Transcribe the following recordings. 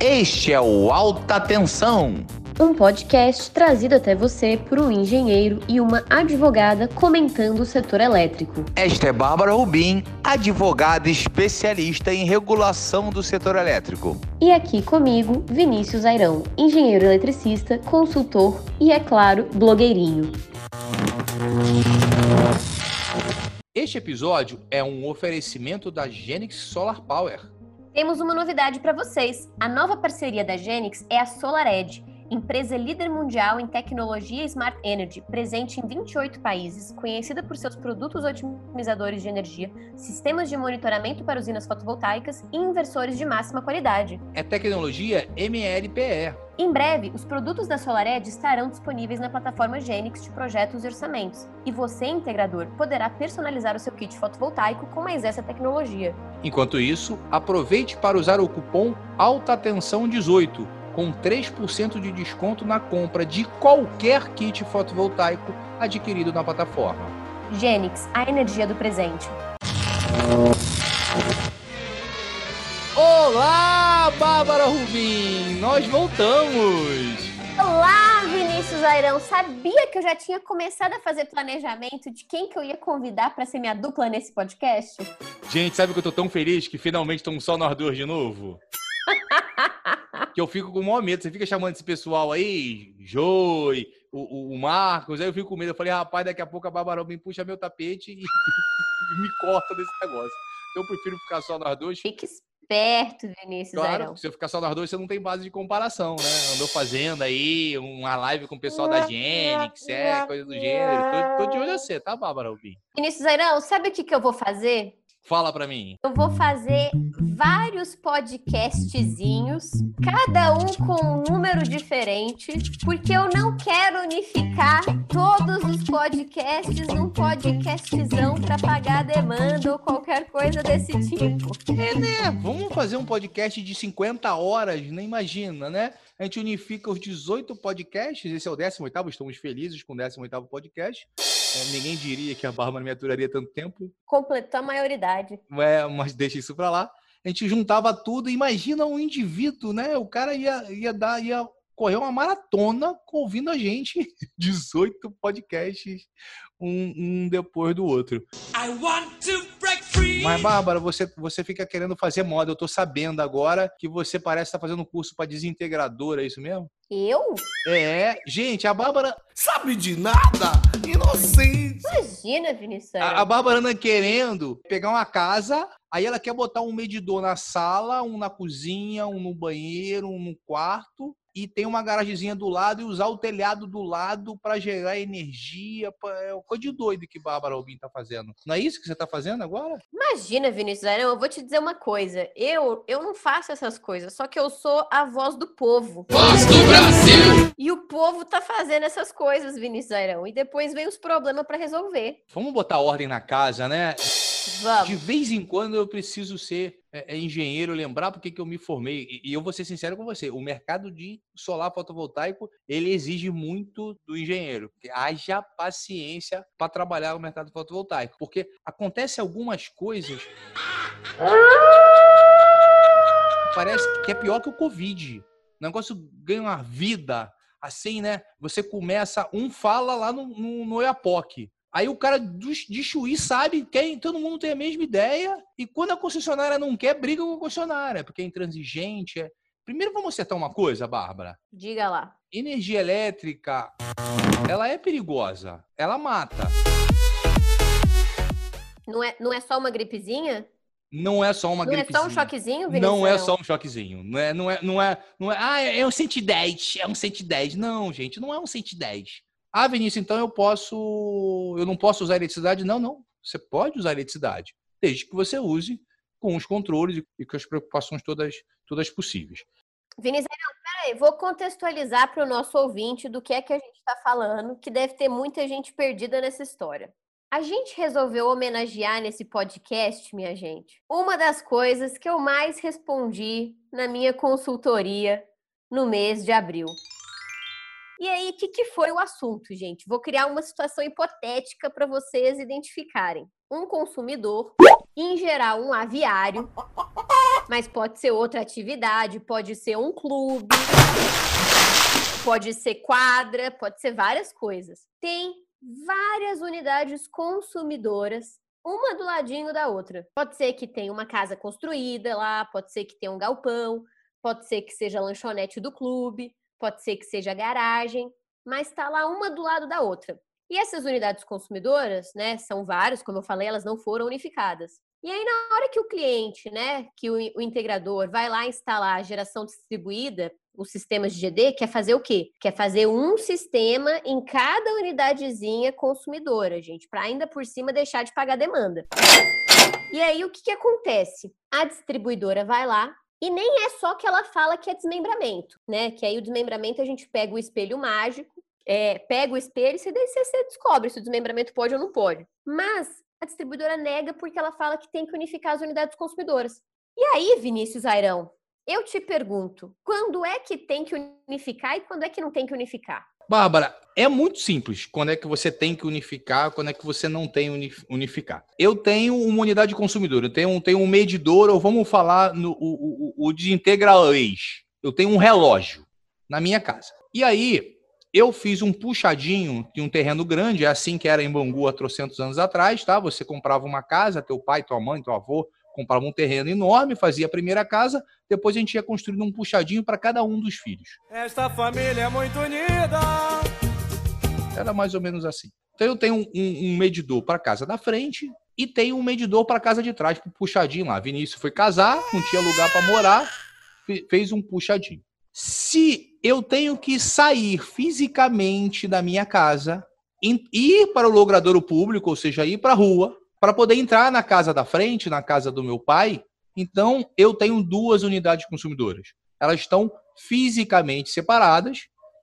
Este é o Alta Tensão. Um podcast trazido até você por um engenheiro e uma advogada comentando o setor elétrico. Esta é Bárbara Rubim, advogada especialista em regulação do setor elétrico. E aqui comigo, Vinícius Airão, engenheiro eletricista, consultor e, é claro, blogueirinho. Este episódio é um oferecimento da Genix Solar Power. Temos uma novidade para vocês. A nova parceria da Genix é a SolarEdge empresa líder mundial em tecnologia Smart Energy, presente em 28 países, conhecida por seus produtos otimizadores de energia, sistemas de monitoramento para usinas fotovoltaicas e inversores de máxima qualidade. É tecnologia MLPE. Em breve, os produtos da SolarEdge estarão disponíveis na plataforma Genix de projetos e orçamentos, e você, integrador, poderá personalizar o seu kit fotovoltaico com mais essa tecnologia. Enquanto isso, aproveite para usar o cupom Alta Tensão 18 com 3% de desconto na compra de qualquer kit fotovoltaico adquirido na plataforma. Genix, a energia do presente. Olá, Bárbara Rubim! Nós voltamos! Olá, Vinícius Airão! Sabia que eu já tinha começado a fazer planejamento de quem que eu ia convidar para ser minha dupla nesse podcast? Gente, sabe que eu tô tão feliz que finalmente estamos só nós dois de novo? que eu fico com o maior medo. Você fica chamando esse pessoal aí, Joy, o, o, Marcos, aí eu fico com medo. Eu falei, rapaz, daqui a pouco a Bárbara me puxa meu tapete e, e me corta desse negócio. Então eu prefiro ficar só nós dois. Fique esperto, Vinícius. Claro, se eu ficar só nós dois, você não tem base de comparação, né? Andou fazendo aí uma live com o pessoal da Genix, é, coisa do gênero. Tô, tô de olho a você, tá, Bárbara Rubim? Vinícius Airão, sabe o que, que eu vou fazer? Fala para mim. Eu vou fazer vários podcastzinhos, cada um com um número diferente, porque eu não quero unificar todos os podcasts num podcastzão para pagar demanda ou qualquer coisa desse tipo. É, né? Vamos fazer um podcast de 50 horas, nem né? imagina, né? A gente unifica os 18 podcasts, esse é o 18º, estamos felizes com o 18º podcast. É, ninguém diria que a Bárbara me aturaria tanto tempo. Completou a maioridade. É, mas deixa isso para lá a gente juntava tudo. Imagina um indivíduo, né? O cara ia, ia dar, ia correr uma maratona ouvindo a gente, 18 podcasts, um, um depois do outro. Mas, Bárbara, você, você fica querendo fazer moda. Eu tô sabendo agora que você parece estar tá fazendo curso para desintegradora, é isso mesmo? Eu? É, gente, a Bárbara. Sabe de nada? Inocente! Imagina, Vinícius. A, a Bárbara anda querendo pegar uma casa, aí ela quer botar um medidor na sala, um na cozinha, um no banheiro, um no quarto e tem uma garagemzinha do lado e usar o telhado do lado para gerar energia. Pra... É coisa de doido que Bárbara Albin tá fazendo. Não é isso que você tá fazendo agora? Imagina, Vinícius Arão, eu vou te dizer uma coisa. Eu, eu não faço essas coisas, só que eu sou a voz do povo. Voz do Brasil! E o povo tá fazendo essas coisas, Vinícius Arão. E depois vem os problemas para resolver. Vamos botar ordem na casa, né? Vamos. De vez em quando eu preciso ser é, é engenheiro, lembrar porque que eu me formei. E, e, eu vou ser sincero com você, o mercado de solar fotovoltaico, ele exige muito do engenheiro. Que haja paciência para trabalhar no mercado fotovoltaico. Porque acontece algumas coisas... Parece que é pior que o Covid. O negócio ganha uma vida assim, né? Você começa, um fala lá no, no, no. Aí o cara de Chuí sabe, quem, todo mundo tem a mesma ideia, e quando a concessionária não quer, briga com a concessionária, porque é intransigente. É... Primeiro vamos acertar uma coisa, Bárbara. Diga lá. Energia elétrica, ela é perigosa, ela mata. Não é, não é só uma gripezinha? Não é só uma não gripezinha. Não é só um choquezinho, Vinícius? Não é só um choquezinho. Não é, não é, não é, não é, ah, é um 110, é um 110. Não, gente, não é um 110. Ah, Vinícius, então eu posso. Eu não posso usar eletricidade? Não, não. Você pode usar eletricidade, desde que você use com os controles e com as preocupações todas, todas possíveis. Vinícius, não, peraí, vou contextualizar para o nosso ouvinte do que é que a gente está falando, que deve ter muita gente perdida nessa história. A gente resolveu homenagear nesse podcast, minha gente, uma das coisas que eu mais respondi na minha consultoria no mês de abril. E aí, o que, que foi o assunto, gente? Vou criar uma situação hipotética para vocês identificarem. Um consumidor, em geral um aviário, mas pode ser outra atividade, pode ser um clube, pode ser quadra, pode ser várias coisas. Tem várias unidades consumidoras uma do ladinho da outra. Pode ser que tenha uma casa construída lá, pode ser que tenha um galpão, pode ser que seja a lanchonete do clube, pode ser que seja garagem, mas está lá uma do lado da outra. E essas unidades consumidoras, né, são várias, como eu falei, elas não foram unificadas. E aí, na hora que o cliente, né, que o, o integrador vai lá instalar a geração distribuída, os sistemas de GD, quer fazer o quê? Quer fazer um sistema em cada unidadezinha consumidora, gente, para ainda por cima deixar de pagar demanda. E aí, o que, que acontece? A distribuidora vai lá, e nem é só que ela fala que é desmembramento, né? Que aí o desmembramento a gente pega o espelho mágico, é, pega o espelho e você, você descobre se o desmembramento pode ou não pode. Mas a distribuidora nega porque ela fala que tem que unificar as unidades consumidoras. E aí, Vinícius Airão, eu te pergunto, quando é que tem que unificar e quando é que não tem que unificar? Bárbara, é muito simples quando é que você tem que unificar, quando é que você não tem unificar. Eu tenho uma unidade de consumidor, eu tenho, tenho um medidor, ou vamos falar no, o, o, o. Eu tenho um relógio na minha casa. E aí, eu fiz um puxadinho de um terreno grande, é assim que era em Bangu há trocentos anos atrás, tá? Você comprava uma casa, teu pai, tua mãe, teu avô comprava um terreno enorme, fazia a primeira casa, depois a gente ia construindo um puxadinho para cada um dos filhos. Esta família é muito unida. Era mais ou menos assim. Então eu tenho um, um medidor para a casa da frente e tenho um medidor para a casa de trás, para puxadinho lá. Vinícius foi casar, não tinha lugar para morar, fez um puxadinho. Se eu tenho que sair fisicamente da minha casa, ir para o logradouro público, ou seja, ir para a rua, para poder entrar na casa da frente, na casa do meu pai, então eu tenho duas unidades consumidoras. Elas estão fisicamente separadas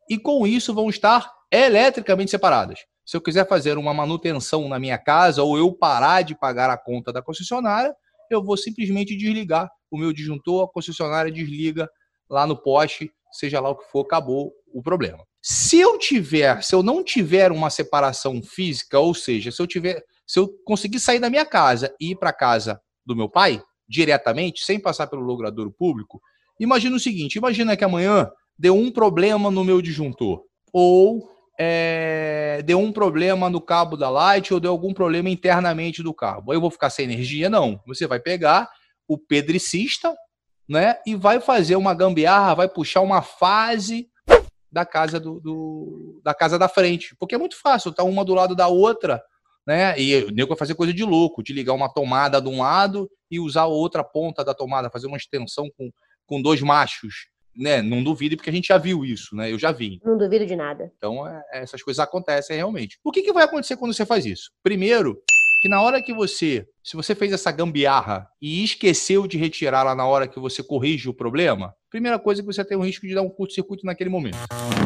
e com isso vão estar eletricamente separadas. Se eu quiser fazer uma manutenção na minha casa ou eu parar de pagar a conta da concessionária, eu vou simplesmente desligar o meu disjuntor, a concessionária desliga lá no poste, seja lá o que for, acabou o problema. Se eu tiver, se eu não tiver uma separação física, ou seja, se eu tiver, se eu conseguir sair da minha casa e ir para casa do meu pai, diretamente, sem passar pelo logradouro público, imagina o seguinte: imagina que amanhã deu um problema no meu disjuntor, ou é, deu um problema no cabo da light, ou deu algum problema internamente do cabo. Aí eu vou ficar sem energia? Não. Você vai pegar o pedricista, né, e vai fazer uma gambiarra, vai puxar uma fase da casa do, do, da casa da frente, porque é muito fácil, tá uma do lado da outra, né? E o nego vai fazer coisa de louco, de ligar uma tomada de um lado e usar a outra ponta da tomada, fazer uma extensão com, com dois machos, né? Não duvido, porque a gente já viu isso, né? Eu já vi. Não duvido de nada. Então, é, essas coisas acontecem realmente. O que, que vai acontecer quando você faz isso? Primeiro, que na hora que você, se você fez essa gambiarra e esqueceu de retirá-la na hora que você corrige o problema, primeira coisa é que você tem o risco de dar um curto-circuito naquele momento.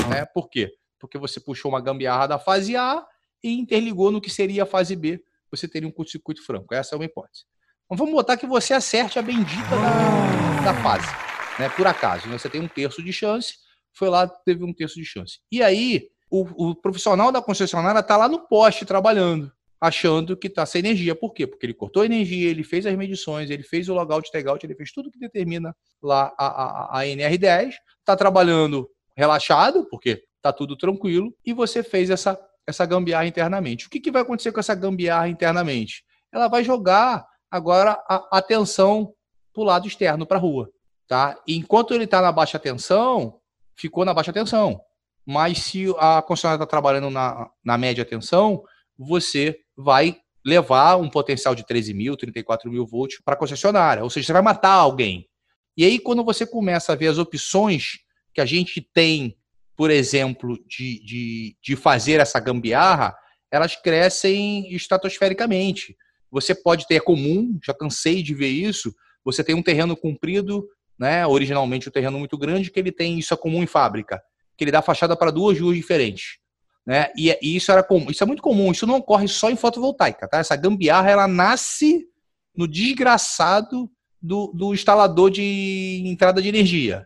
Né? Por quê? Porque você puxou uma gambiarra da fase A e interligou no que seria a fase B, você teria um curto-circuito franco. Essa é uma hipótese. Então vamos botar que você acerte a bendita da, da fase, né? Por acaso, né? você tem um terço de chance, foi lá, teve um terço de chance. E aí, o, o profissional da concessionária está lá no poste trabalhando, achando que está sem energia. Por quê? Porque ele cortou a energia, ele fez as medições, ele fez o logout, tagout, ele fez tudo que determina lá a, a, a NR10, está trabalhando relaxado, porque está tudo tranquilo, e você fez essa essa gambiarra internamente. O que, que vai acontecer com essa gambiarra internamente? Ela vai jogar agora a atenção para o lado externo, para a rua. Tá? Enquanto ele está na baixa tensão, ficou na baixa tensão. Mas se a concessionária está trabalhando na, na média tensão, você vai levar um potencial de 13 mil, 34 mil volts para a concessionária. Ou seja, você vai matar alguém. E aí, quando você começa a ver as opções que a gente tem por exemplo, de, de, de fazer essa gambiarra, elas crescem estratosfericamente. Você pode ter, é comum, já cansei de ver isso, você tem um terreno comprido né? Originalmente o terreno muito grande, que ele tem isso é comum em fábrica, que ele dá fachada para duas ruas diferentes. Né? E, e, isso era comum, isso é muito comum, isso não ocorre só em fotovoltaica, tá? Essa gambiarra ela nasce no desgraçado do, do instalador de entrada de energia.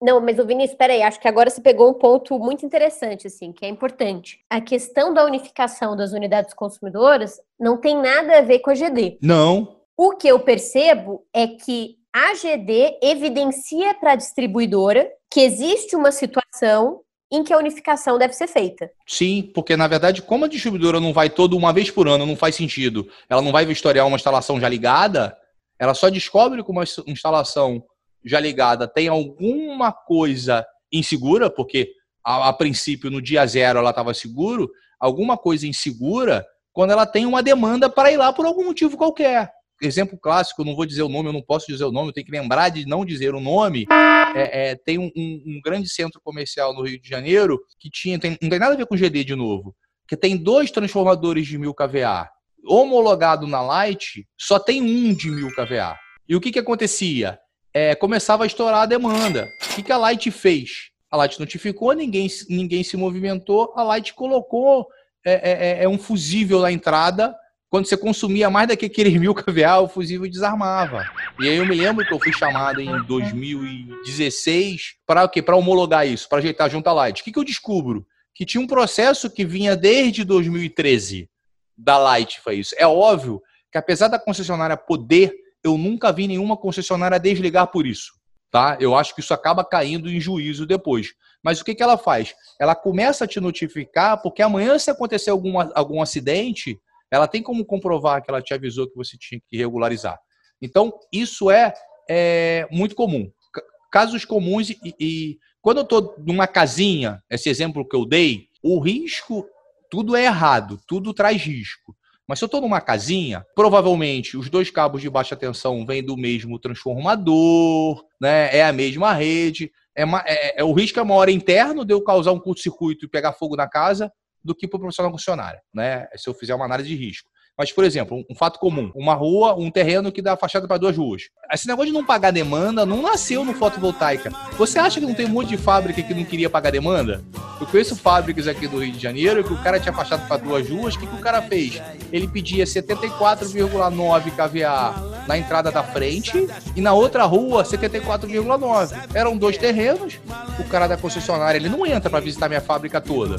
Não, mas o Vinícius, espera aí, acho que agora você pegou um ponto muito interessante, assim, que é importante. A questão da unificação das unidades consumidoras não tem nada a ver com a GD. Não. O que eu percebo é que a GD evidencia para a distribuidora que existe uma situação em que a unificação deve ser feita. Sim, porque na verdade, como a distribuidora não vai toda uma vez por ano, não faz sentido. Ela não vai vistoriar uma instalação já ligada, ela só descobre que uma instalação já ligada tem alguma coisa insegura, porque a, a princípio no dia zero ela estava seguro, alguma coisa insegura quando ela tem uma demanda para ir lá por algum motivo qualquer exemplo clássico, não vou dizer o nome, eu não posso dizer o nome, eu tenho que lembrar de não dizer o nome. É, é, tem um, um, um, grande centro comercial no Rio de Janeiro que tinha, tem, não tem nada a ver com GD de novo, que tem dois transformadores de 1000 kVA. Homologado na Light, só tem um de 1000 kVA. E o que, que acontecia? É, começava a estourar a demanda. O que, que a Light fez? A Light notificou, ninguém, ninguém se movimentou, a Light colocou é, é, é, é um fusível na entrada quando você consumia mais do que aqueles mil kVA, o fusível desarmava. E aí eu me lembro que eu fui chamado em 2016 para o quê? Para homologar isso, para ajeitar junto à Light. O que, que eu descubro? Que tinha um processo que vinha desde 2013 da Light, foi isso. É óbvio que apesar da concessionária poder, eu nunca vi nenhuma concessionária desligar por isso. Tá? Eu acho que isso acaba caindo em juízo depois. Mas o que, que ela faz? Ela começa a te notificar, porque amanhã, se acontecer algum, algum acidente, ela tem como comprovar que ela te avisou que você tinha que regularizar. Então, isso é, é muito comum. Casos comuns e, e quando eu estou numa casinha, esse exemplo que eu dei, o risco, tudo é errado, tudo traz risco. Mas se eu estou numa casinha, provavelmente os dois cabos de baixa tensão vêm do mesmo transformador, né? é a mesma rede. É, é, é, o risco é maior interno de eu causar um curto-circuito e pegar fogo na casa do que para o profissional concessionária, né? Se eu fizer uma análise de risco. Mas, por exemplo, um, fato comum: uma rua, um terreno que dá fachada para duas ruas. Esse negócio de não pagar demanda não nasceu no fotovoltaica. Você acha que não tem um monte de fábrica que não queria pagar demanda? Eu conheço fábricas aqui do Rio de Janeiro que o cara tinha fachado para duas ruas. O que, que o cara fez? Ele pedia 74,9 kVA na entrada da frente e na outra rua 74,9. Eram dois terrenos. O cara da concessionária ele não entra para visitar minha fábrica toda.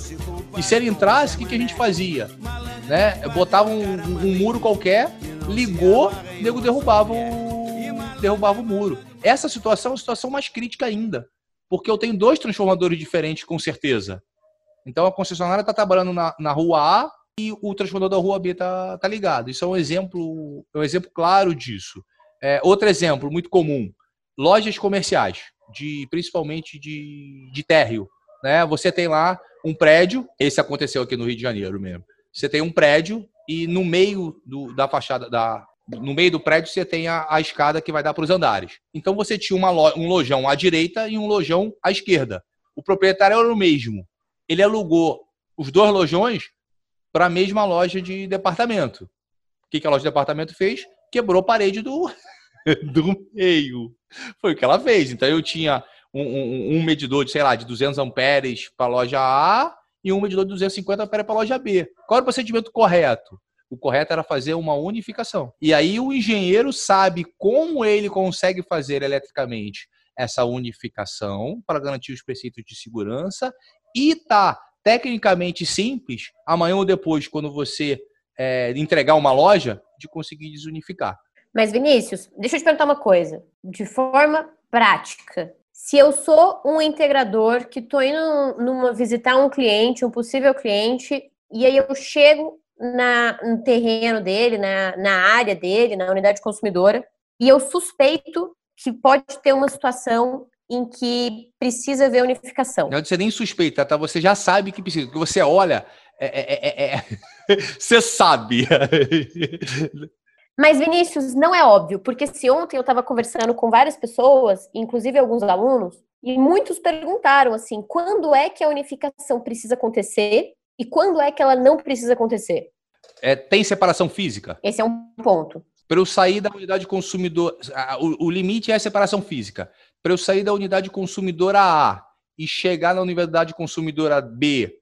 E se ele entrasse, o que, que a gente fazia? Né? Botava um, um muro qualquer, ligou, o nego derrubava o, derrubava o muro. Essa situação é uma situação mais crítica ainda, porque eu tenho dois transformadores diferentes, com certeza. Então a concessionária está trabalhando na, na rua A e o transformador da rua B está tá ligado. Isso é um exemplo, é um exemplo claro disso. É, outro exemplo muito comum: lojas comerciais, de principalmente de, de térreo. Né? Você tem lá um prédio, esse aconteceu aqui no Rio de Janeiro mesmo. Você tem um prédio e no meio do, da fachada da no meio do prédio você tem a, a escada que vai dar para os andares. Então você tinha uma um lojão à direita e um lojão à esquerda. O proprietário era o mesmo. Ele alugou os dois lojões para a mesma loja de departamento. O que, que a loja de departamento fez? Quebrou a parede do, do meio. Foi o que ela fez. Então eu tinha um, um, um medidor de, sei lá, de 200 amperes para a loja A e um medidor de 250 amperes para a loja B. Qual era o procedimento correto? O correto era fazer uma unificação. E aí o engenheiro sabe como ele consegue fazer eletricamente essa unificação para garantir os preceitos de segurança e tá tecnicamente simples, amanhã ou depois, quando você é, entregar uma loja, de conseguir desunificar. Mas, Vinícius, deixa eu te perguntar uma coisa. De forma prática, se eu sou um integrador que estou indo numa, visitar um cliente, um possível cliente, e aí eu chego na, no terreno dele, na, na área dele, na unidade consumidora, e eu suspeito que pode ter uma situação em que precisa ver unificação. Não, você nem suspeita, tá? Você já sabe que precisa. Porque você olha, é, é, é, você sabe. Mas, Vinícius, não é óbvio, porque se ontem eu estava conversando com várias pessoas, inclusive alguns alunos, e muitos perguntaram assim: quando é que a unificação precisa acontecer e quando é que ela não precisa acontecer? É, tem separação física? Esse é um ponto para eu sair da unidade consumidor. O, o, limite é a separação física. para eu sair da unidade consumidora A e chegar na unidade consumidora B,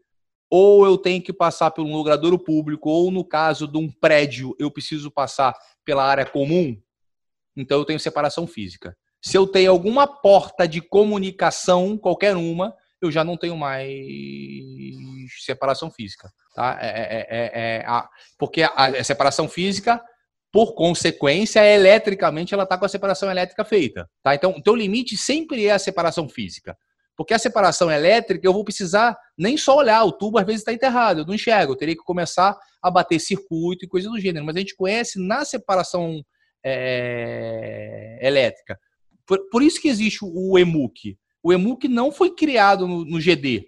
ou eu tenho que passar por um logradouro público, ou no caso de um prédio, eu preciso passar pela área comum, então eu tenho separação física. Se eu tenho alguma porta de comunicação, qualquer uma, eu já não tenho mais separação física. Tá? É, é, é, é a, porque a, a, separação física, por consequência, eletricamente, ela está com a separação elétrica feita. Tá? Então, o teu limite sempre é a separação física. Porque a separação elétrica, eu vou precisar nem só olhar, o tubo às vezes está enterrado, eu não enxergo, eu teria que começar a bater circuito e coisa do gênero. Mas a gente conhece na separação é, elétrica. Por, por, isso que existe o EMUC. O EMUC não foi criado no, no GD.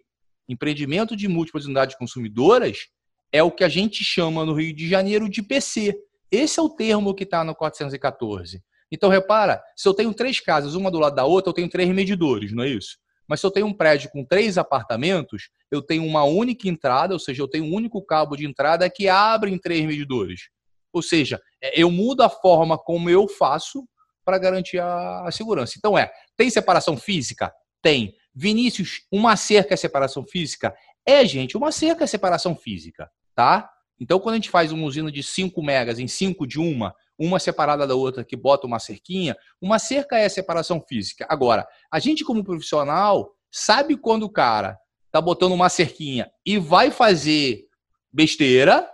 Empreendimento de múltiplas unidades consumidoras é o que a gente chama no Rio de Janeiro de PC. Esse é o termo que está no 414. Então, repara, se eu tenho três casas, uma do lado da outra, eu tenho três medidores, não é isso? Mas se eu tenho um prédio com três apartamentos, eu tenho uma única entrada, ou seja, eu tenho um único cabo de entrada que abre em três medidores. Ou seja, é, eu mudo a forma como eu faço para garantir a, segurança. Então é, tem separação física? Tem. Vinícius, uma cerca é separação física? É, gente, uma cerca é separação física, tá? Então, quando a gente faz uma usina de 5 megas em 5 de uma, uma separada da outra que bota uma cerquinha, uma cerca é separação física. Agora, a gente como profissional sabe quando o cara tá botando uma cerquinha e vai fazer besteira,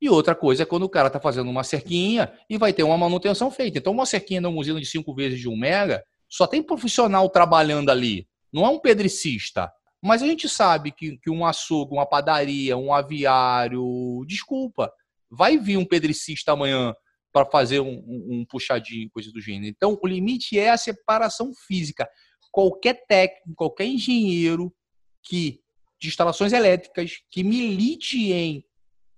e outra coisa é quando o cara está fazendo uma cerquinha e vai ter uma manutenção feita. Então, uma cerquinha numa usina de 5 vezes de 1 mega, só tem profissional trabalhando ali. Não é um pedricista. Mas a gente sabe que, que um açougue, uma padaria, um aviário, desculpa, vai vir um pedricista amanhã para fazer um, um, um, puxadinho, coisa do gênero. Então, o limite é a separação física. Qualquer técnico, qualquer engenheiro que de instalações elétricas que milite em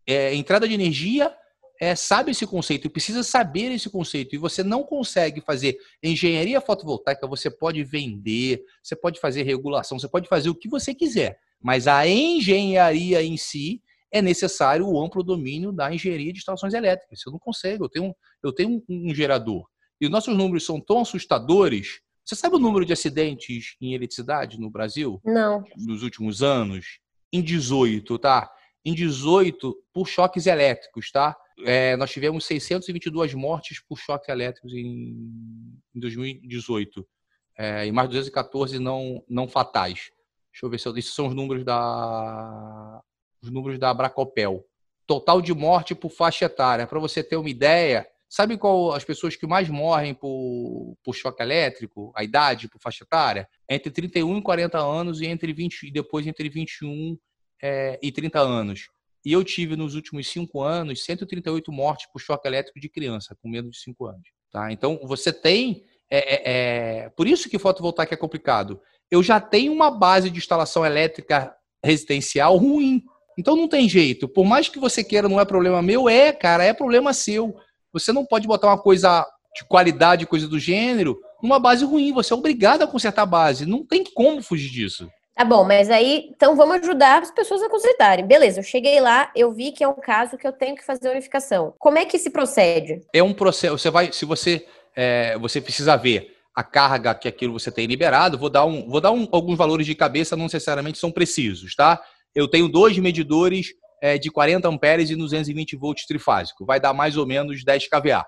é, entrada de energia é, sabe esse conceito e precisa saber esse conceito. E você não consegue fazer engenharia fotovoltaica, você pode vender, você pode fazer regulação, você pode fazer o que você quiser. Mas a engenharia em si é necessário o amplo domínio da engenharia de instalações elétricas. Eu não consigo, eu tenho, eu tenho um, um gerador. E os nossos números são tão assustadores. Você sabe o número de acidentes em eletricidade no Brasil? Não. Nos últimos anos? Em 18, tá? em 18 por choques elétricos, tá? É, nós tivemos 622 mortes por choques elétricos em, em 2018 é, e mais 214 não, não fatais. Deixa eu ver se eu, esses são os números da os números da Bracopel. Total de morte por faixa etária. Para você ter uma ideia, sabe qual as pessoas que mais morrem por, por choque elétrico, a idade por faixa etária? Entre 31 e 40 anos e entre 20 e depois entre 21 é, e 30 anos. E eu tive nos últimos cinco anos 138 mortes por choque elétrico de criança com menos de cinco anos. Tá? Então você tem. É, é, é, por isso que fotovoltaica é complicado. Eu já tenho uma base de instalação elétrica residencial ruim. Então não tem jeito. Por mais que você queira, não é problema meu, é, cara, é problema seu. Você não pode botar uma coisa de qualidade, coisa do gênero, numa base ruim. Você é obrigado a consertar a base. Não tem como fugir disso. Tá bom, mas aí, então vamos ajudar as pessoas a consertarem. Beleza, eu cheguei lá, eu vi que é um caso que eu tenho que fazer a unificação. Como é que se procede? É um processo, você vai, se você, é, você precisa ver a carga que aquilo você tem liberado, vou dar, um, vou dar um, alguns valores de cabeça, não necessariamente são precisos, tá? Eu tenho dois medidores é, de 40 amperes e 220 volts trifásico, vai dar mais ou menos 10 kVA.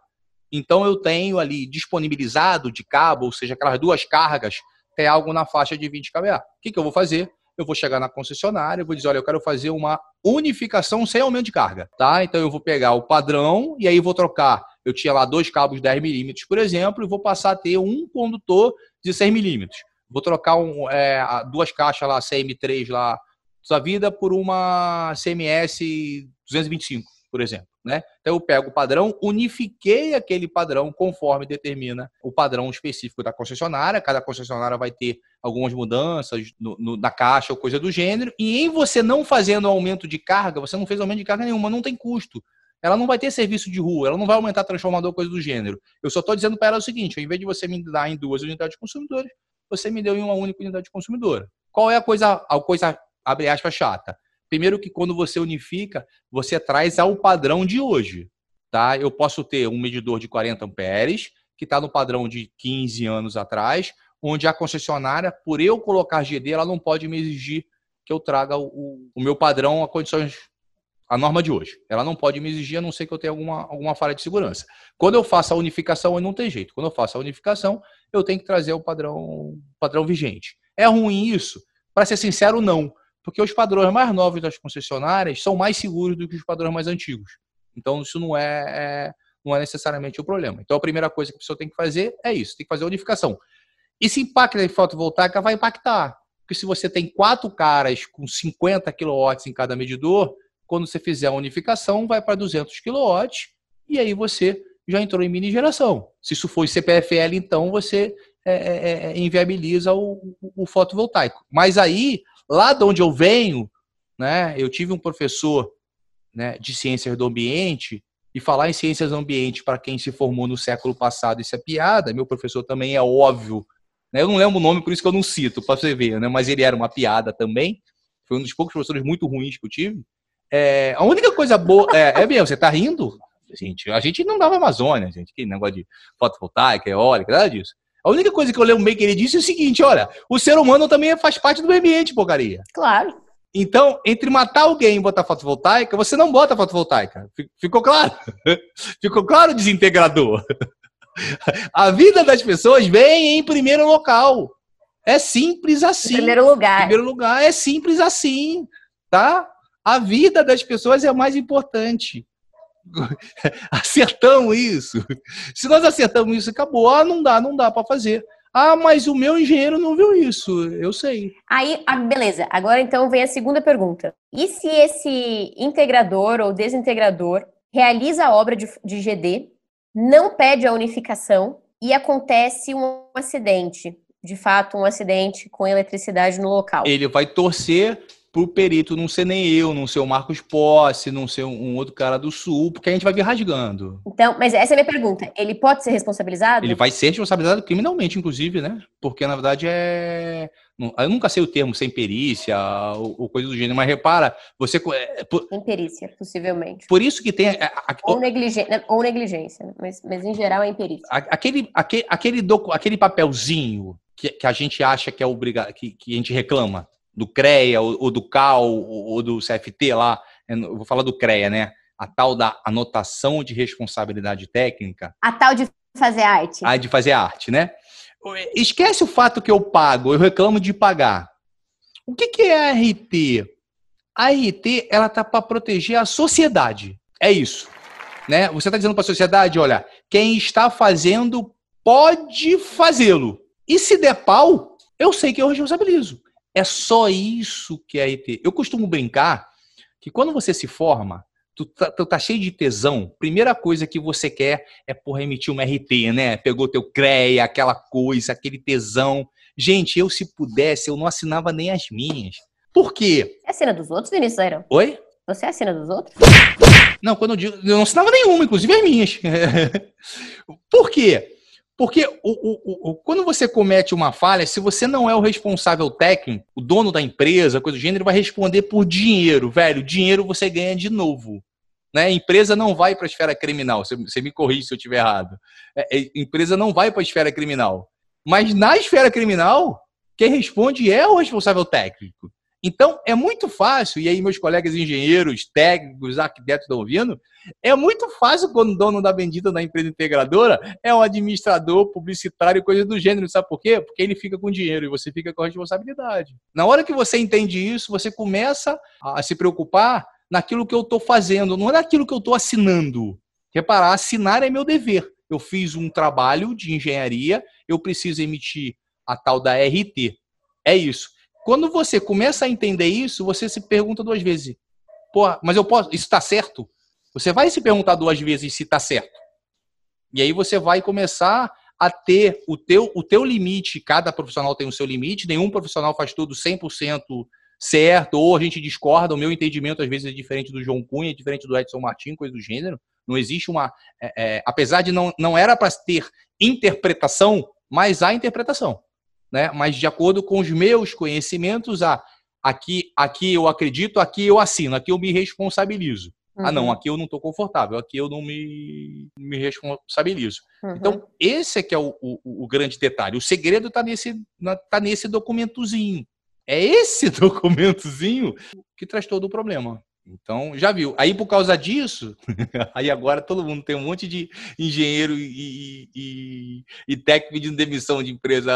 Então eu tenho ali disponibilizado de cabo, ou seja, aquelas duas cargas é algo na faixa de 20 kVA. O que, que eu vou fazer? Eu vou chegar na concessionária, vou dizer, olha, eu quero fazer uma unificação sem aumento de carga, tá? Então eu vou pegar o padrão e aí vou trocar. Eu tinha lá dois cabos 10 milímetros, por exemplo, e vou passar a ter um condutor de 6 milímetros. Vou trocar um, é, duas caixas lá, CM3 lá, sua vida, por uma CMS 225, por exemplo. Né? Então eu pego o padrão, unifiquei aquele padrão conforme determina o padrão específico da concessionária. Cada concessionária vai ter algumas mudanças no, no, na caixa ou coisa do gênero. E em você não fazendo aumento de carga, você não fez aumento de carga nenhuma, não tem custo. Ela não vai ter serviço de rua, ela não vai aumentar transformador, coisa do gênero. Eu só estou dizendo para ela o seguinte: ao invés de você me dar em duas unidades de consumidores, você me deu em uma única unidade de consumidora. Qual é a coisa, a coisa abre aspas, chata? Primeiro que quando você unifica, você traz ao padrão de hoje. Tá? Eu posso ter um medidor de 40 amperes, que está no padrão de 15 anos atrás, onde a concessionária, por eu colocar GD, ela não pode me exigir que eu traga o, o meu padrão a condições a norma de hoje. Ela não pode me exigir, a não ser que eu tenha alguma, alguma falha de segurança. Quando eu faço a unificação, não tem jeito. Quando eu faço a unificação, eu tenho que trazer o padrão, padrão vigente. É ruim isso? Para ser sincero, não. Porque os padrões mais novos das concessionárias são mais seguros do que os padrões mais antigos. Então, isso não é, é não é necessariamente o problema. Então, a primeira coisa que a pessoa tem que fazer é isso: tem que fazer a unificação. E se impacta em fotovoltaica, vai impactar. Porque se você tem quatro caras com 50 kW em cada medidor, quando você fizer a unificação, vai para 200 kW e aí você já entrou em mini geração. Se isso for CPFL, então você é, é, é, é, inviabiliza o, o, fotovoltaico. Mas aí, lá de onde eu venho, né, eu tive um professor né, de ciências do ambiente, e falar em ciências do ambiente para quem se formou no século passado, isso é piada. Meu professor também é óbvio. Né? Eu não lembro o nome, por isso que eu não cito, para você ver, né? mas ele era uma piada também. Foi um dos poucos professores muito ruins que eu tive. É, a única coisa boa. É, é mesmo, você tá rindo? Gente, a gente não dava Amazônia, gente. Que negócio de fotovoltaica, eólica, nada disso. A única coisa que eu lembro bem que ele disse é o seguinte: olha, o ser humano também faz parte do meio ambiente, porcaria. Claro. Então, entre matar alguém e botar fotovoltaica, você não bota fotovoltaica. Ficou claro? Ficou claro, desintegrador? A vida das pessoas vem em primeiro local. É simples assim. Em primeiro lugar. Em primeiro lugar, é simples assim, tá? A vida das pessoas é o mais importante. Acertamos isso. Se nós acertamos isso, acabou. Ah, não dá, não dá para fazer. Ah, mas o meu engenheiro não viu isso. Eu sei. Aí, ah, beleza. Agora então vem a segunda pergunta. E se esse integrador ou desintegrador realiza a obra de, de GD, não pede a unificação e acontece um acidente? De fato, um acidente com eletricidade no local. Ele vai torcer pro perito não ser nem eu, não ser o Marcos Posse, não ser um, outro cara do Sul, porque a gente vai vir rasgando. Então, mas essa é a minha pergunta. Ele pode ser responsabilizado? Ele vai ser responsabilizado criminalmente, inclusive, né? Porque, na verdade, é... Eu nunca sei o termo sem perícia ou, coisa do gênero, mas repara, você... É, por... Sem perícia, possivelmente. Por isso que tem... A, ou, negligência, ou negligência, né? mas, mas em geral é imperícia. Aquele, aquele, aquele, docu, aquele papelzinho que, que a gente acha que é obrigado, que, que a gente reclama, do CREA ou, ou do CAL ou, ou, do CFT lá, é, eu vou falar do CREA, né? A tal da anotação de responsabilidade técnica. A tal de fazer arte. A de fazer arte, né? Esquece o fato que eu pago, eu reclamo de pagar. O que, que é a RT? A RT ela tá para proteger a sociedade. É isso, né? Você está dizendo para a sociedade, olha, quem está fazendo pode fazê-lo. E se der pau, eu sei que eu responsabilizo. É só isso que é IT. Eu costumo brincar que quando você se forma, tu tá, tu tá, cheio de tesão, primeira coisa que você quer é, porra, emitir uma RT, né? Pegou teu CREA, aquela coisa, aquele tesão. Gente, eu se pudesse, eu não assinava nem as minhas. Por quê? É assina dos outros, Vinícius? Oi? Você assina dos outros? Não, quando eu digo, eu não assinava nenhuma, inclusive as minhas. Por quê? Porque o, o, o, quando você comete uma falha, se você não é o responsável técnico, o dono da empresa, coisa do gênero, vai responder por dinheiro, velho. Dinheiro você ganha de novo. Né? A empresa não vai para a esfera criminal. Você, você, me corrige se eu estiver errado. É, a é, empresa não vai para a esfera criminal. Mas na esfera criminal, quem responde é o responsável técnico. Então, é muito fácil, e aí meus colegas engenheiros, técnicos, arquitetos estão ouvindo, é muito fácil quando o dono da bendita da empresa integradora é um administrador, publicitário, coisa do gênero. Sabe por quê? Porque ele fica com dinheiro e você fica com a responsabilidade. Na hora que você entende isso, você começa a se preocupar naquilo que eu estou fazendo, não é naquilo que eu estou assinando. Reparar, assinar é meu dever. Eu fiz um trabalho de engenharia, eu preciso emitir a tal da RT. É isso. Quando você começa a entender isso, você se pergunta duas vezes: pô, mas eu posso, isso está certo? Você vai se perguntar duas vezes se está certo. E aí você vai começar a ter o teu, o teu limite, cada profissional tem o seu limite, nenhum profissional faz tudo 100% certo, ou a gente discorda, o meu entendimento às vezes é diferente do João Cunha, é diferente do Edson Martins, coisa do gênero. Não existe uma. É, é, apesar de não, não era para ter interpretação, mas há interpretação né? mas de acordo com os meus conhecimentos, ah, aqui, aqui eu acredito, aqui eu assino, aqui eu me responsabilizo. Uhum. Ah, não, aqui eu não estou confortável, aqui eu não me, me responsabilizo. Uhum. Então, esse é que é o, o, o grande detalhe. O segredo está nesse, tá nesse documentozinho. É esse documentozinho que traz todo o problema. Então, já viu. Aí, por causa disso, aí agora todo mundo tem um monte de engenheiro e, e, e técnico de demissão de empresa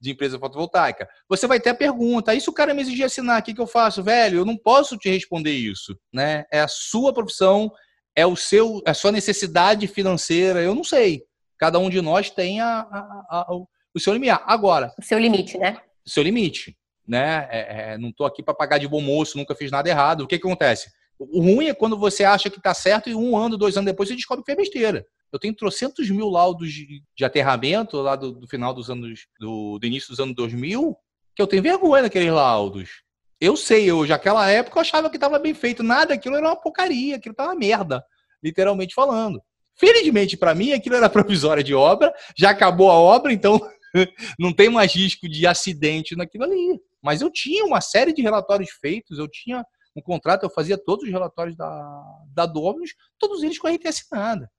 de empresa fotovoltaica. Você vai ter a pergunta, aí se o cara me exigir assinar, o que, que eu faço? Velho, eu não posso te responder isso. Né? É a sua profissão, é o seu, é a sua necessidade financeira, eu não sei. Cada um de nós tem a, a, a, o seu limite. Agora. O seu limite, né? O seu limite né? É, é, não estou aqui para pagar de bom moço, nunca fiz nada errado. O que, que acontece? O ruim é quando você acha que está certo e um ano, dois anos depois você descobre que fez besteira. Eu tenho trocentos mil laudos de, de aterramento lá do, do, final dos anos, do, do, início dos anos 2000, que eu tenho vergonha daqueles laudos. Eu sei, hoje, naquela época eu achava que estava bem feito. Nada, aquilo era uma porcaria, aquilo estava merda, literalmente falando. Felizmente para mim, aquilo era provisória de obra, já acabou a obra, então não tem mais risco de acidente naquilo ali. Mas eu tinha uma série de relatórios feitos, eu tinha um contrato, eu fazia todos os relatórios da, da Dominus, todos eles com a RT assinada.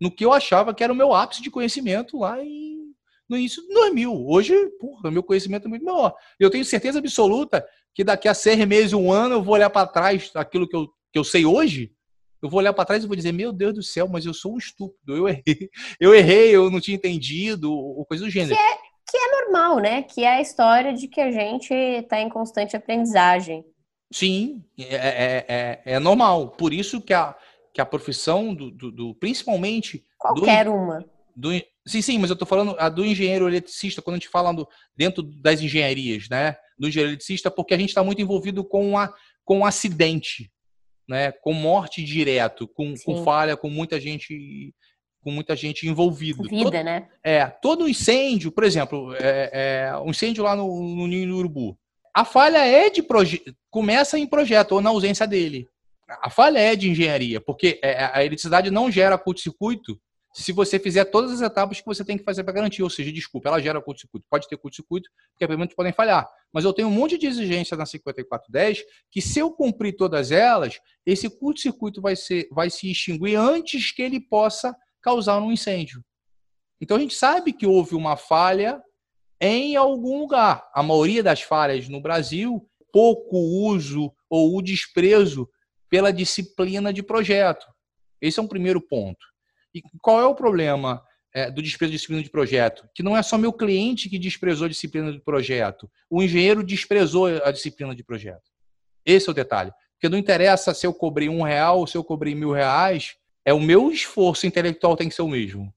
No que eu achava que era o meu ápice de conhecimento lá em, no início de 2000. Hoje, porra, meu conhecimento é muito maior. Eu tenho certeza absoluta que daqui a seis meses, um ano, eu vou olhar para trás aquilo que eu, que eu sei hoje, eu vou olhar para trás e vou dizer, meu Deus do céu, mas eu sou um estúpido, eu errei, eu errei, eu não tinha entendido, ou coisa do gênero. Que é normal, né? Que é a história de que a gente está em constante aprendizagem. Sim, é, é, é, é, normal. Por isso que a, que a profissão do, do, do principalmente. Qualquer do, uma. Do, sim, sim, mas eu estou falando a do engenheiro eletricista, quando a gente fala do, dentro das engenharias, né? Do engenheiro eletricista, porque a gente está muito envolvido com, a, com um acidente, né? Com morte direto, com, com falha, com muita gente com muita gente envolvida. Vida, todo, né? É, todo incêndio, por exemplo, é, é, um incêndio lá no, no Ninho do Urubu. A falha é de projeto, começa em projeto ou na ausência dele. A falha é de engenharia, porque é, a eletricidade não gera curto-circuito se você fizer todas as etapas que você tem que fazer para garantir. Ou seja, desculpa, ela gera curto-circuito. Pode ter curto-circuito, porque equipamentos podem falhar. Mas eu tenho um monte de exigência na 5410 que, se eu cumprir todas elas, esse curto-circuito vai, ser, vai se extinguir antes que ele possa causar um incêndio. Então a gente sabe que houve uma falha em algum lugar. A maioria das falhas no Brasil, pouco uso ou o desprezo pela disciplina de projeto. Esse é um primeiro ponto. E qual é o problema é, do desprezo de disciplina de projeto? Que não é só meu cliente que desprezou a disciplina de projeto. O engenheiro desprezou a disciplina de projeto. Esse é o detalhe. Porque não interessa se eu cobrei um real ou se eu cobrei mil reais, é o meu esforço intelectual tem que ser o mesmo.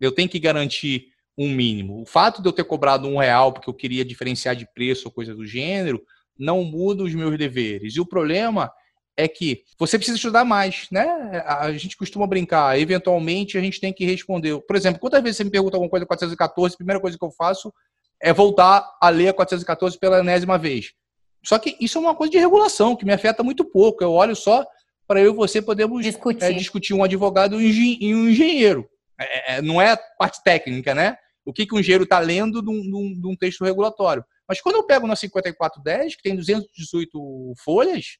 Eu tenho que garantir um mínimo. O fato de eu ter cobrado um real porque eu queria diferenciar de preço ou coisa do gênero não muda os meus deveres. E o problema é que você precisa estudar mais, né? A gente costuma brincar, eventualmente a gente tem que responder. Por exemplo, quantas vezes você me pergunta alguma coisa 414, a primeira coisa que eu faço é voltar a ler a 414 pela enésima vez. Só que isso é uma coisa de regulação que me afeta muito pouco. Eu olho só para eu e você podemos discutir, é, discutir um advogado e um engenheiro. É, é, não é parte técnica, né? O que, que um engenheiro está lendo de um, de um, texto regulatório. Mas quando eu pego na 5410, que tem 218 folhas,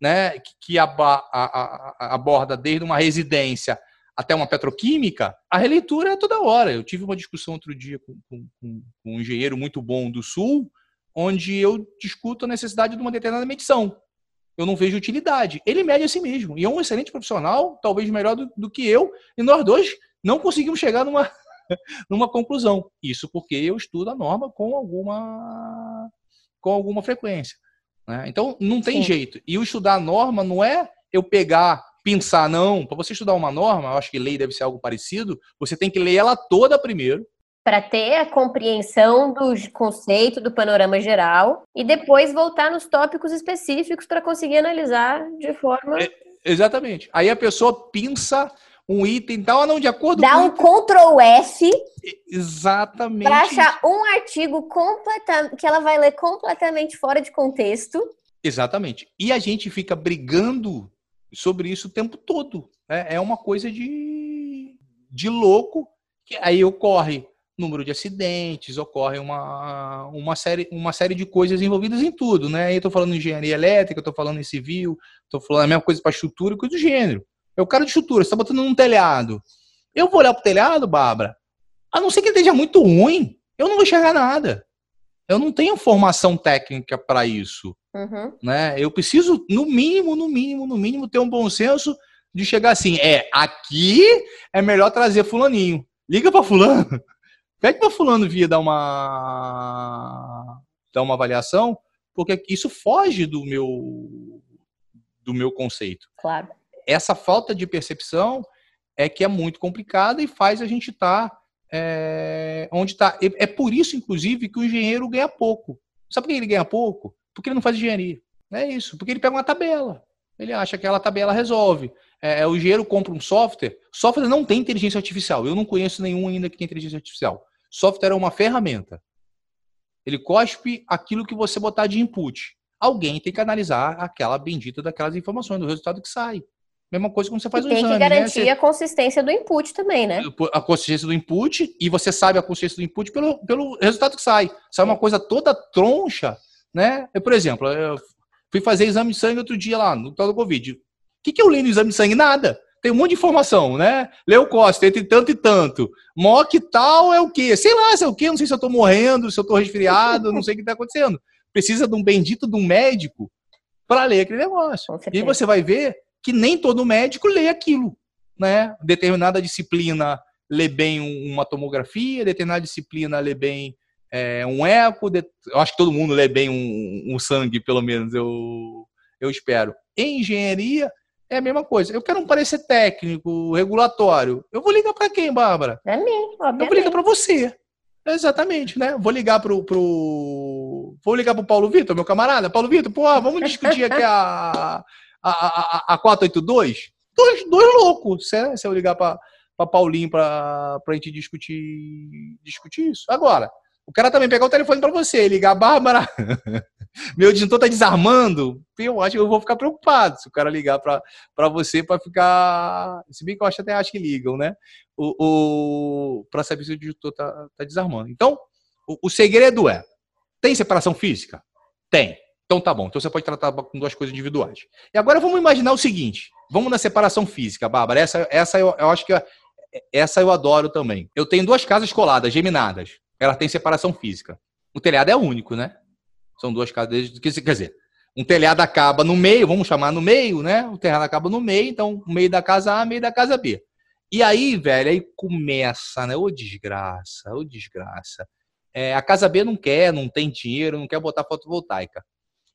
né, que, que aborda desde uma residência até uma petroquímica, a releitura é toda hora. Eu tive uma discussão outro dia com, com, com um engenheiro muito bom do Sul, onde eu discuto a necessidade de uma determinada medição eu não vejo utilidade. Ele mede a si mesmo. E é um excelente profissional, talvez melhor do, do que eu, e nós dois não conseguimos chegar numa, numa conclusão. Isso porque eu estudo a norma com alguma, com alguma frequência. Né? Então, não tem Sim. jeito. E o estudar a norma não é eu pegar, pensar, não. Para você estudar uma norma, eu acho que lei deve ser algo parecido, você tem que ler ela toda primeiro para ter a compreensão do conceito, do panorama geral, e depois voltar nos tópicos específicos para conseguir analisar de forma. É, exatamente. Aí a pessoa pinça um item tal, ah, não, de acordo Dá com. Dá um Ctrl F. Exatamente. Para achar um artigo que ela vai ler completamente fora de contexto. Exatamente. E a gente fica brigando sobre isso o tempo todo. É, é uma coisa de, de louco. Que aí ocorre número de acidentes, ocorre uma, uma, série, uma série de coisas envolvidas em tudo, né? Eu estou falando em engenharia elétrica, estou falando em civil, estou falando a mesma coisa para estrutura e coisa do gênero. É o cara de estrutura, você está botando num telhado. Eu vou olhar pro telhado, Bárbara, a não ser que ele esteja muito ruim, eu não vou enxergar nada. Eu não tenho formação técnica para isso. Uhum. Né? Eu preciso, no mínimo, no mínimo, no mínimo, ter um bom senso de chegar assim, é, aqui é melhor trazer fulaninho. Liga para fulano. Pede para fulano vir dar uma dar uma avaliação, porque isso foge do meu do meu conceito. Claro. Essa falta de percepção é que é muito complicada e faz a gente estar tá, é, onde está. É por isso, inclusive, que o engenheiro ganha pouco. Sabe por que ele ganha pouco? Porque ele não faz engenharia. É isso. Porque ele pega uma tabela. Ele acha que aquela tabela resolve. É, é, o engenheiro compra um software. Software não tem inteligência artificial. Eu não conheço nenhum ainda que tem inteligência artificial. Software é uma ferramenta. Ele cospe aquilo que você botar de input. Alguém tem que analisar aquela bendita daquelas informações, do resultado que sai. Mesma coisa quando você faz e um tem exame. Tem que garantir né? você... a consistência do input também, né? A consistência do input, e você sabe a consistência do input pelo, pelo resultado que sai. Sai uma coisa toda troncha, né? Eu, por exemplo, eu fui fazer exame de sangue outro dia lá, no tal do Covid. O que, que eu li no exame de sangue? Nada. Tem um monte de informação, né? Leucócito, entre tanto e tanto. MOC tal é o quê? Sei lá se é o quê, não sei se eu tô morrendo, se eu tô resfriado, não sei o que tá acontecendo. Precisa de um bendito de um médico para ler aquele negócio. E você vai ver que nem todo médico lê aquilo, né? Determinada disciplina lê bem uma tomografia, determinada disciplina lê bem é, um eco, de... eu acho que todo mundo lê bem um, um, sangue, pelo menos, eu, eu espero. Em engenharia, é a mesma coisa. Eu quero um parecer técnico, regulatório. Eu vou ligar para quem, Bárbara? É mim, obviamente. Eu vou ligar para você. Exatamente, né? Vou ligar pro, pro... Vou ligar pro Paulo Vitor, meu camarada. Paulo Vitor, pô, vamos discutir aqui a, a, a, a 482? Dois, dois loucos, se, se eu ligar para Paulinho para a gente discutir, discutir isso. Agora, o cara também pegar o telefone para você, ligar, Bárbara, meu disjuntor tá desarmando, eu acho que eu vou ficar preocupado se o cara ligar para você para ficar. Se bem que eu acho até acho que ligam, né? O, o, para saber se o disjuntor tá, tá desarmando. Então, o, o segredo é: tem separação física? Tem. Então tá bom. Então você pode tratar com duas coisas individuais. E agora vamos imaginar o seguinte: vamos na separação física, Bárbara. Essa, essa eu, eu acho que essa eu adoro também. Eu tenho duas casas coladas, geminadas. Elas têm separação física. O telhado é único, né? São duas casas. Quer dizer, um telhado acaba no meio, vamos chamar no meio, né? O telhado acaba no meio, então meio da casa A, meio da casa B. E aí, velho, aí começa, né? Ô desgraça, ô desgraça. É, a casa B não quer, não tem dinheiro, não quer botar fotovoltaica.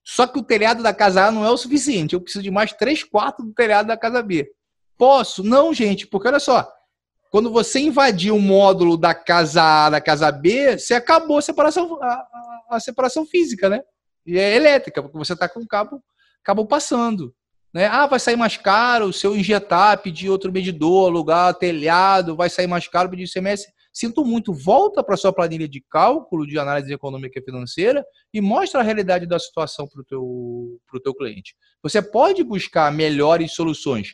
Só que o telhado da casa A não é o suficiente. Eu preciso de mais três quartos do telhado da casa B. Posso? Não, gente, porque olha só. Quando você invadir o módulo da casa A da casa B, você acabou a separação, a, a, separação física, né? E é elétrica, porque você está com o cabo, cabo passando. Né? Ah, vai sair mais caro se eu injetar, pedir outro medidor, alugar telhado, vai sair mais caro pedir ICMS. Sinto muito, volta para sua planilha de cálculo de análise econômica e financeira e mostra a realidade da situação para o teu, teu cliente. Você pode buscar melhores soluções,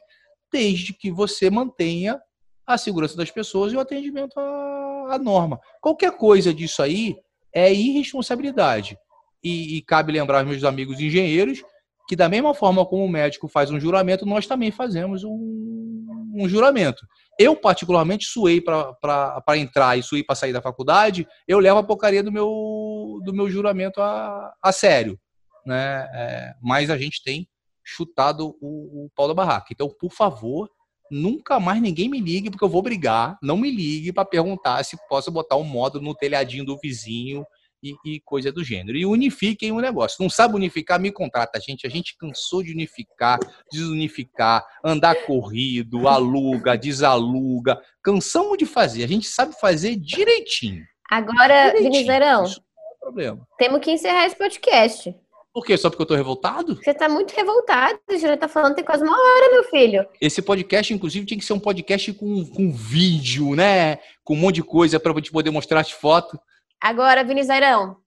desde que você mantenha a segurança das pessoas e o atendimento à, à norma. Qualquer coisa disso aí é irresponsabilidade. E, e cabe lembrar aos meus amigos engenheiros que da mesma forma como o médico faz um juramento, nós também fazemos um, um juramento. Eu, particularmente, suei para entrar e suei para sair da faculdade, eu levo a porcaria do meu, do meu juramento a, a sério. Né? É, mas a gente tem chutado o, o pau da barraca. Então, por favor, nunca mais ninguém me ligue, porque eu vou brigar. Não me ligue para perguntar se posso botar um módulo no telhadinho do vizinho e, e, coisa do gênero. E unifiquem o negócio. Não sabe unificar, me contrata, gente. A gente cansou de unificar, desunificar, andar corrido, aluga, desaluga. Cansamos de fazer. A gente sabe fazer direitinho. Agora, Vinizerão, é problema. temos que encerrar esse podcast. Por quê? Só porque eu tô revoltado? Você tá muito revoltado. Você já tá falando tem quase uma hora, meu filho. Esse podcast, inclusive, tinha que ser um podcast com, com vídeo, né? Com um monte de coisa pra gente poder mostrar as fotos. Agora, Vinizairão,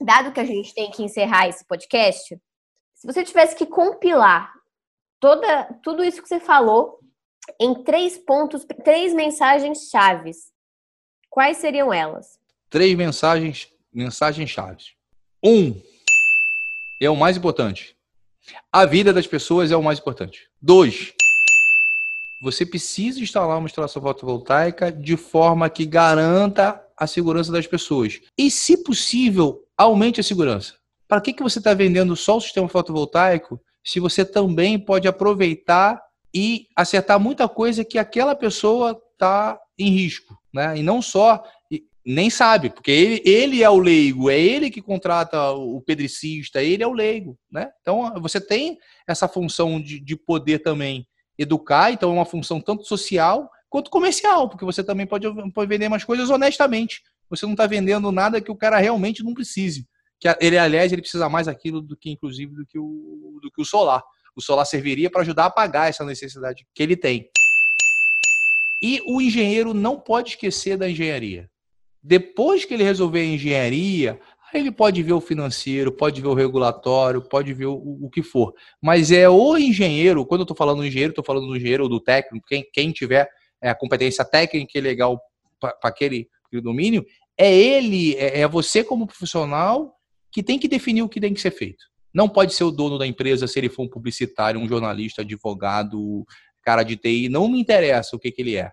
dado que a gente tem que encerrar esse podcast, se você tivesse que compilar toda, tudo isso que você falou em três pontos, três mensagens chaves, Quais seriam elas? Três mensagens, mensagens chaves. Um, é o mais importante. A vida das pessoas é o mais importante. Dois, você precisa instalar uma instalação fotovoltaica de forma que garanta a segurança das pessoas. E, se possível, aumente a segurança. Para que, que você está vendendo só o sistema fotovoltaico se você também pode aproveitar e acertar muita coisa que aquela pessoa está em risco? Né? E não só nem sabe, porque ele, ele é o leigo, é ele que contrata o pedricista, ele é o leigo, né? Então você tem essa função de, de poder também educar, então é uma função tanto social quanto comercial, porque você também pode, pode vender mais coisas honestamente. Você não está vendendo nada que o cara realmente não precise. Que ele, aliás, ele precisa mais aquilo do que, inclusive, do que o, do que o solar. O solar serviria para ajudar a pagar essa necessidade que ele tem. E o engenheiro não pode esquecer da engenharia. Depois que ele resolver a engenharia, aí ele pode ver o financeiro, pode ver o regulatório, pode ver o, o que for. Mas é o engenheiro, quando eu estou falando do engenheiro, estou falando do engenheiro ou do técnico, quem, quem tiver é, a competência técnica e legal para aquele, aquele domínio, é ele, é, é você como profissional que tem que definir o que tem que ser feito. Não pode ser o dono da empresa se ele for um publicitário, um jornalista, advogado, cara de TI, não me interessa o que, que ele é.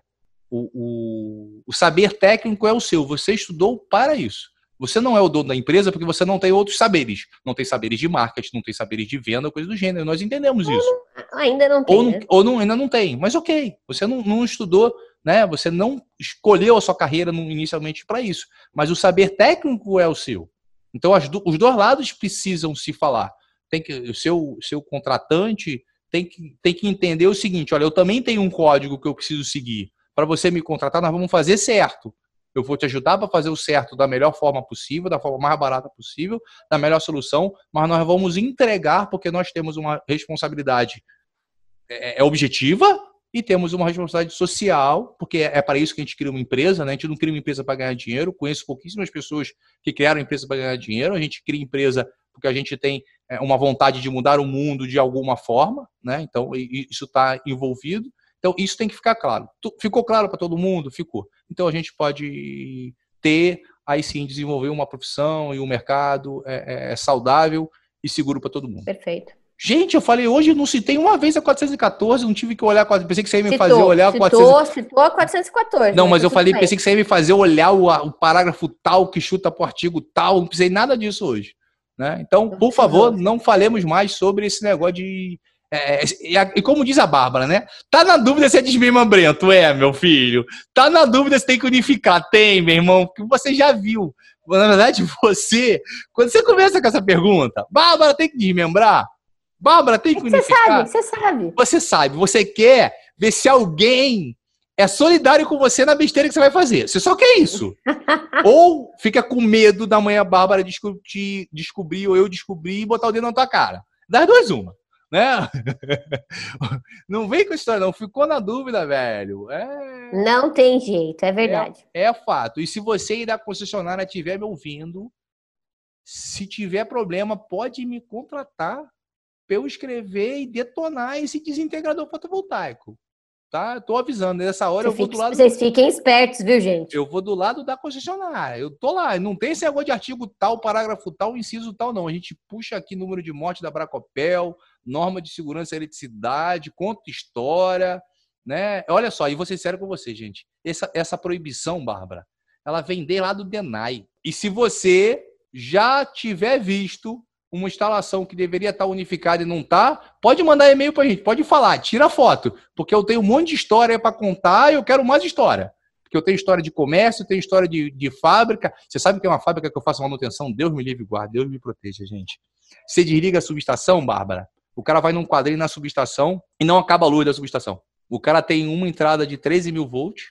O, o, o, saber técnico é o seu, você estudou para isso. Você não é o dono da empresa porque você não tem outros saberes. Não tem saberes de marketing, não tem saberes de venda, coisa do gênero. Nós entendemos isso. ainda não tem. Ou, né? ou não, ainda não tem. Mas ok, você não, não estudou, né? Você não escolheu a sua carreira inicialmente para isso. Mas o saber técnico é o seu. Então as, os dois lados precisam se falar. Tem que, o seu, seu contratante tem que, tem que entender o seguinte: olha, eu também tenho um código que eu preciso seguir para você me contratar, nós vamos fazer certo. Eu vou te ajudar para fazer o certo da melhor forma possível, da forma mais barata possível, da melhor solução, mas nós vamos entregar porque nós temos uma responsabilidade é, é objetiva e temos uma responsabilidade social, porque é, é para isso que a gente cria uma empresa, né? A gente não cria uma empresa para ganhar dinheiro. Conheço pouquíssimas pessoas que criaram empresa para ganhar dinheiro. A gente cria empresa porque a gente tem é, uma vontade de mudar o mundo de alguma forma, né? Então isso está envolvido. Então, isso tem que ficar claro. Ficou claro para todo mundo? Ficou. Então, a gente pode ter, aí sim, desenvolver uma profissão e um mercado é, é, é saudável e seguro para todo mundo. Perfeito. Gente, eu falei hoje, não citei uma vez a 414, não tive que olhar, pensei que você ia me citou, fazer olhar citou, 414. Citou a 414. Não, mas eu falei, pensei que você ia me fazer olhar o, o parágrafo tal que chuta para o artigo tal, não precisei nada disso hoje. Né? Então, por favor, não falemos mais sobre esse negócio de é, e, e, como diz a Bárbara, né? Tá na dúvida se é desmembramento? É, meu filho. Tá na dúvida se tem que unificar? Tem, meu irmão, que você já viu. Na verdade, você, quando você começa com essa pergunta, Bárbara tem que desmembrar? Bárbara tem que unificar? Você sabe, você sabe. Você sabe, você quer ver se alguém é solidário com você na besteira que você vai fazer. Você só quer isso. ou fica com medo da manhã Bárbara descobrir, descobrir ou eu descobrir e botar o dedo na tua cara. Das duas, uma né? Não vem com história, não. Ficou na dúvida, velho. É... Não tem jeito, é verdade. É, é fato. E se você aí da concessionária estiver me ouvindo, se tiver problema, pode me contratar para eu escrever e detonar esse desintegrador fotovoltaico. Tá? Tô avisando, nessa hora Você eu vou fique, do lado. Vocês fiquem espertos, viu, gente? Eu vou do lado da concessionária. Eu tô lá. Não tem esse negócio de artigo tal, parágrafo tal, inciso tal, não. A gente puxa aqui número de morte da Bracopel, norma de segurança eletricidade, conta história, né? Olha só, e vou ser sério com você, gente. Essa, essa proibição, Bárbara, ela vem de lá do DENAI. E se você já tiver visto uma instalação que deveria estar unificada e não está, pode mandar e-mail para a gente, pode falar, tira foto, porque eu tenho um monte de história para contar e eu quero mais história. Porque eu tenho história de comércio, tenho história de, de fábrica. Você sabe que é uma fábrica que eu faço manutenção? Deus me livre e guarde, Deus me proteja, gente. Você desliga a subestação, Bárbara, o cara vai num quadrinho na subestação e não acaba a luz da subestação. O cara tem uma entrada de 13 mil volts,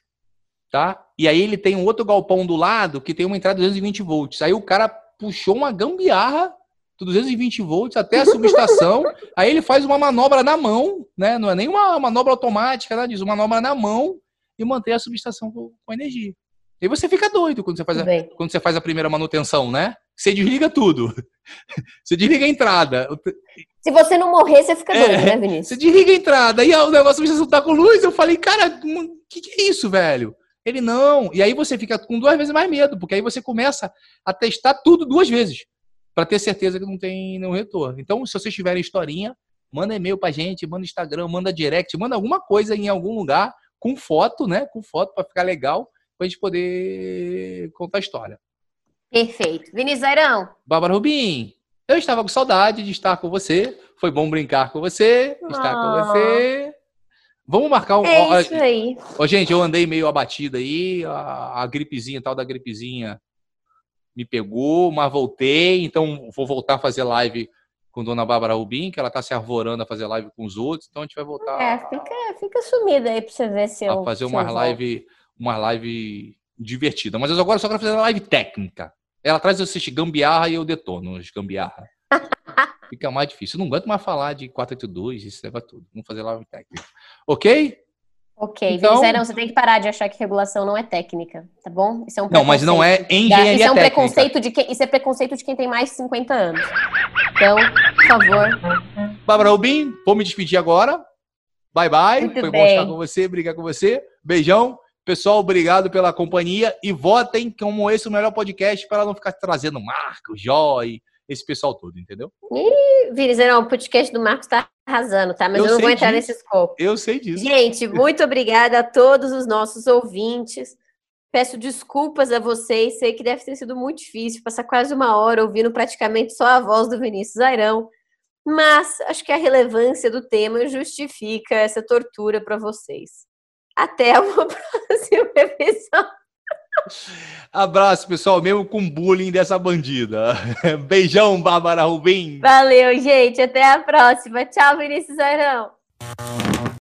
tá? E aí ele tem um outro galpão do lado que tem uma entrada de 220 volts. Aí o cara puxou uma gambiarra 220 volts até a subestação. aí ele faz uma manobra na mão, né? Não é nem uma manobra automática, nada disso, uma manobra na mão e mantém a subestação com, com energia. E aí você fica doido quando você faz a, quando você faz a primeira manutenção, né? Você desliga tudo. Você desliga a entrada. Se você não morrer, você fica doido, é, né, Vinícius? Você desliga a entrada e o negócio a subestação tá com luz. Eu falei, cara, o que, que é isso, velho? Ele não. E aí você fica com duas vezes mais medo, porque aí você começa a testar tudo duas vezes, para ter certeza que não tem nenhum retorno. Então, se vocês tiverem historinha, manda e-mail pra gente, manda Instagram, manda direct, manda alguma coisa em algum lugar com foto, né? Com foto para ficar legal, pra gente poder contar a história. Perfeito. Vinícius Airão. Bárbara Rubim, eu estava com saudade de estar com você. Foi bom brincar com você, estar Oh. com você. Vamos marcar um. É ó, isso aí. Ô, gente, eu andei meio abatido aí, a, a gripezinha, tal da gripezinha me pegou, mas voltei, então vou voltar a fazer live com Dona Bárbara Rubim, que ela tá se arvorando a fazer live com os outros, então a gente vai voltar É, fica, fica sumida aí pra você ver se eu. a fazer se uma eu live, uma live divertida. Mas eu agora só quero fazer uma live técnica. Ela traz assistir gambiarra e eu detono os gambiarra. Fica mais difícil. Eu não aguento mais falar de 482, isso leva tudo. Vamos fazer live técnica. Ok? Ok, Então- Vinícius Airão, você tem que parar de achar que regulação não é técnica, tá bom? Isso é um Não, mas não é engenharia Isso é um técnica. preconceito de quem, isso é preconceito de quem tem mais de 50 anos. Então, por favor. Bárbara Rubim, vou me despedir agora. Bye, bye. Muito Foi bom bem. estar com você, brigar com você. Beijão. Pessoal, obrigado pela companhia. E votem como esse o melhor podcast para não ficar trazendo Marco, Joy, esse pessoal todo, entendeu? Vinícius Airão, o podcast do Marcos tá arrasando, tá? Mas Eu eu, não vou entrar disso. nesse escopo. Eu sei disso. Gente, muito obrigada a todos os nossos ouvintes. Peço desculpas a vocês, sei que deve ter sido muito difícil passar quase uma hora ouvindo praticamente só a voz do Vinícius Airão, mas acho que a relevância do tema justifica essa tortura para vocês. Até uma próxima episódio. Abraço, pessoal, mesmo com bullying dessa bandida. Beijão, Bárbara Rubim. Valeu, gente. Até a próxima. Tchau, Vinícius Airão.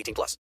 18 plus.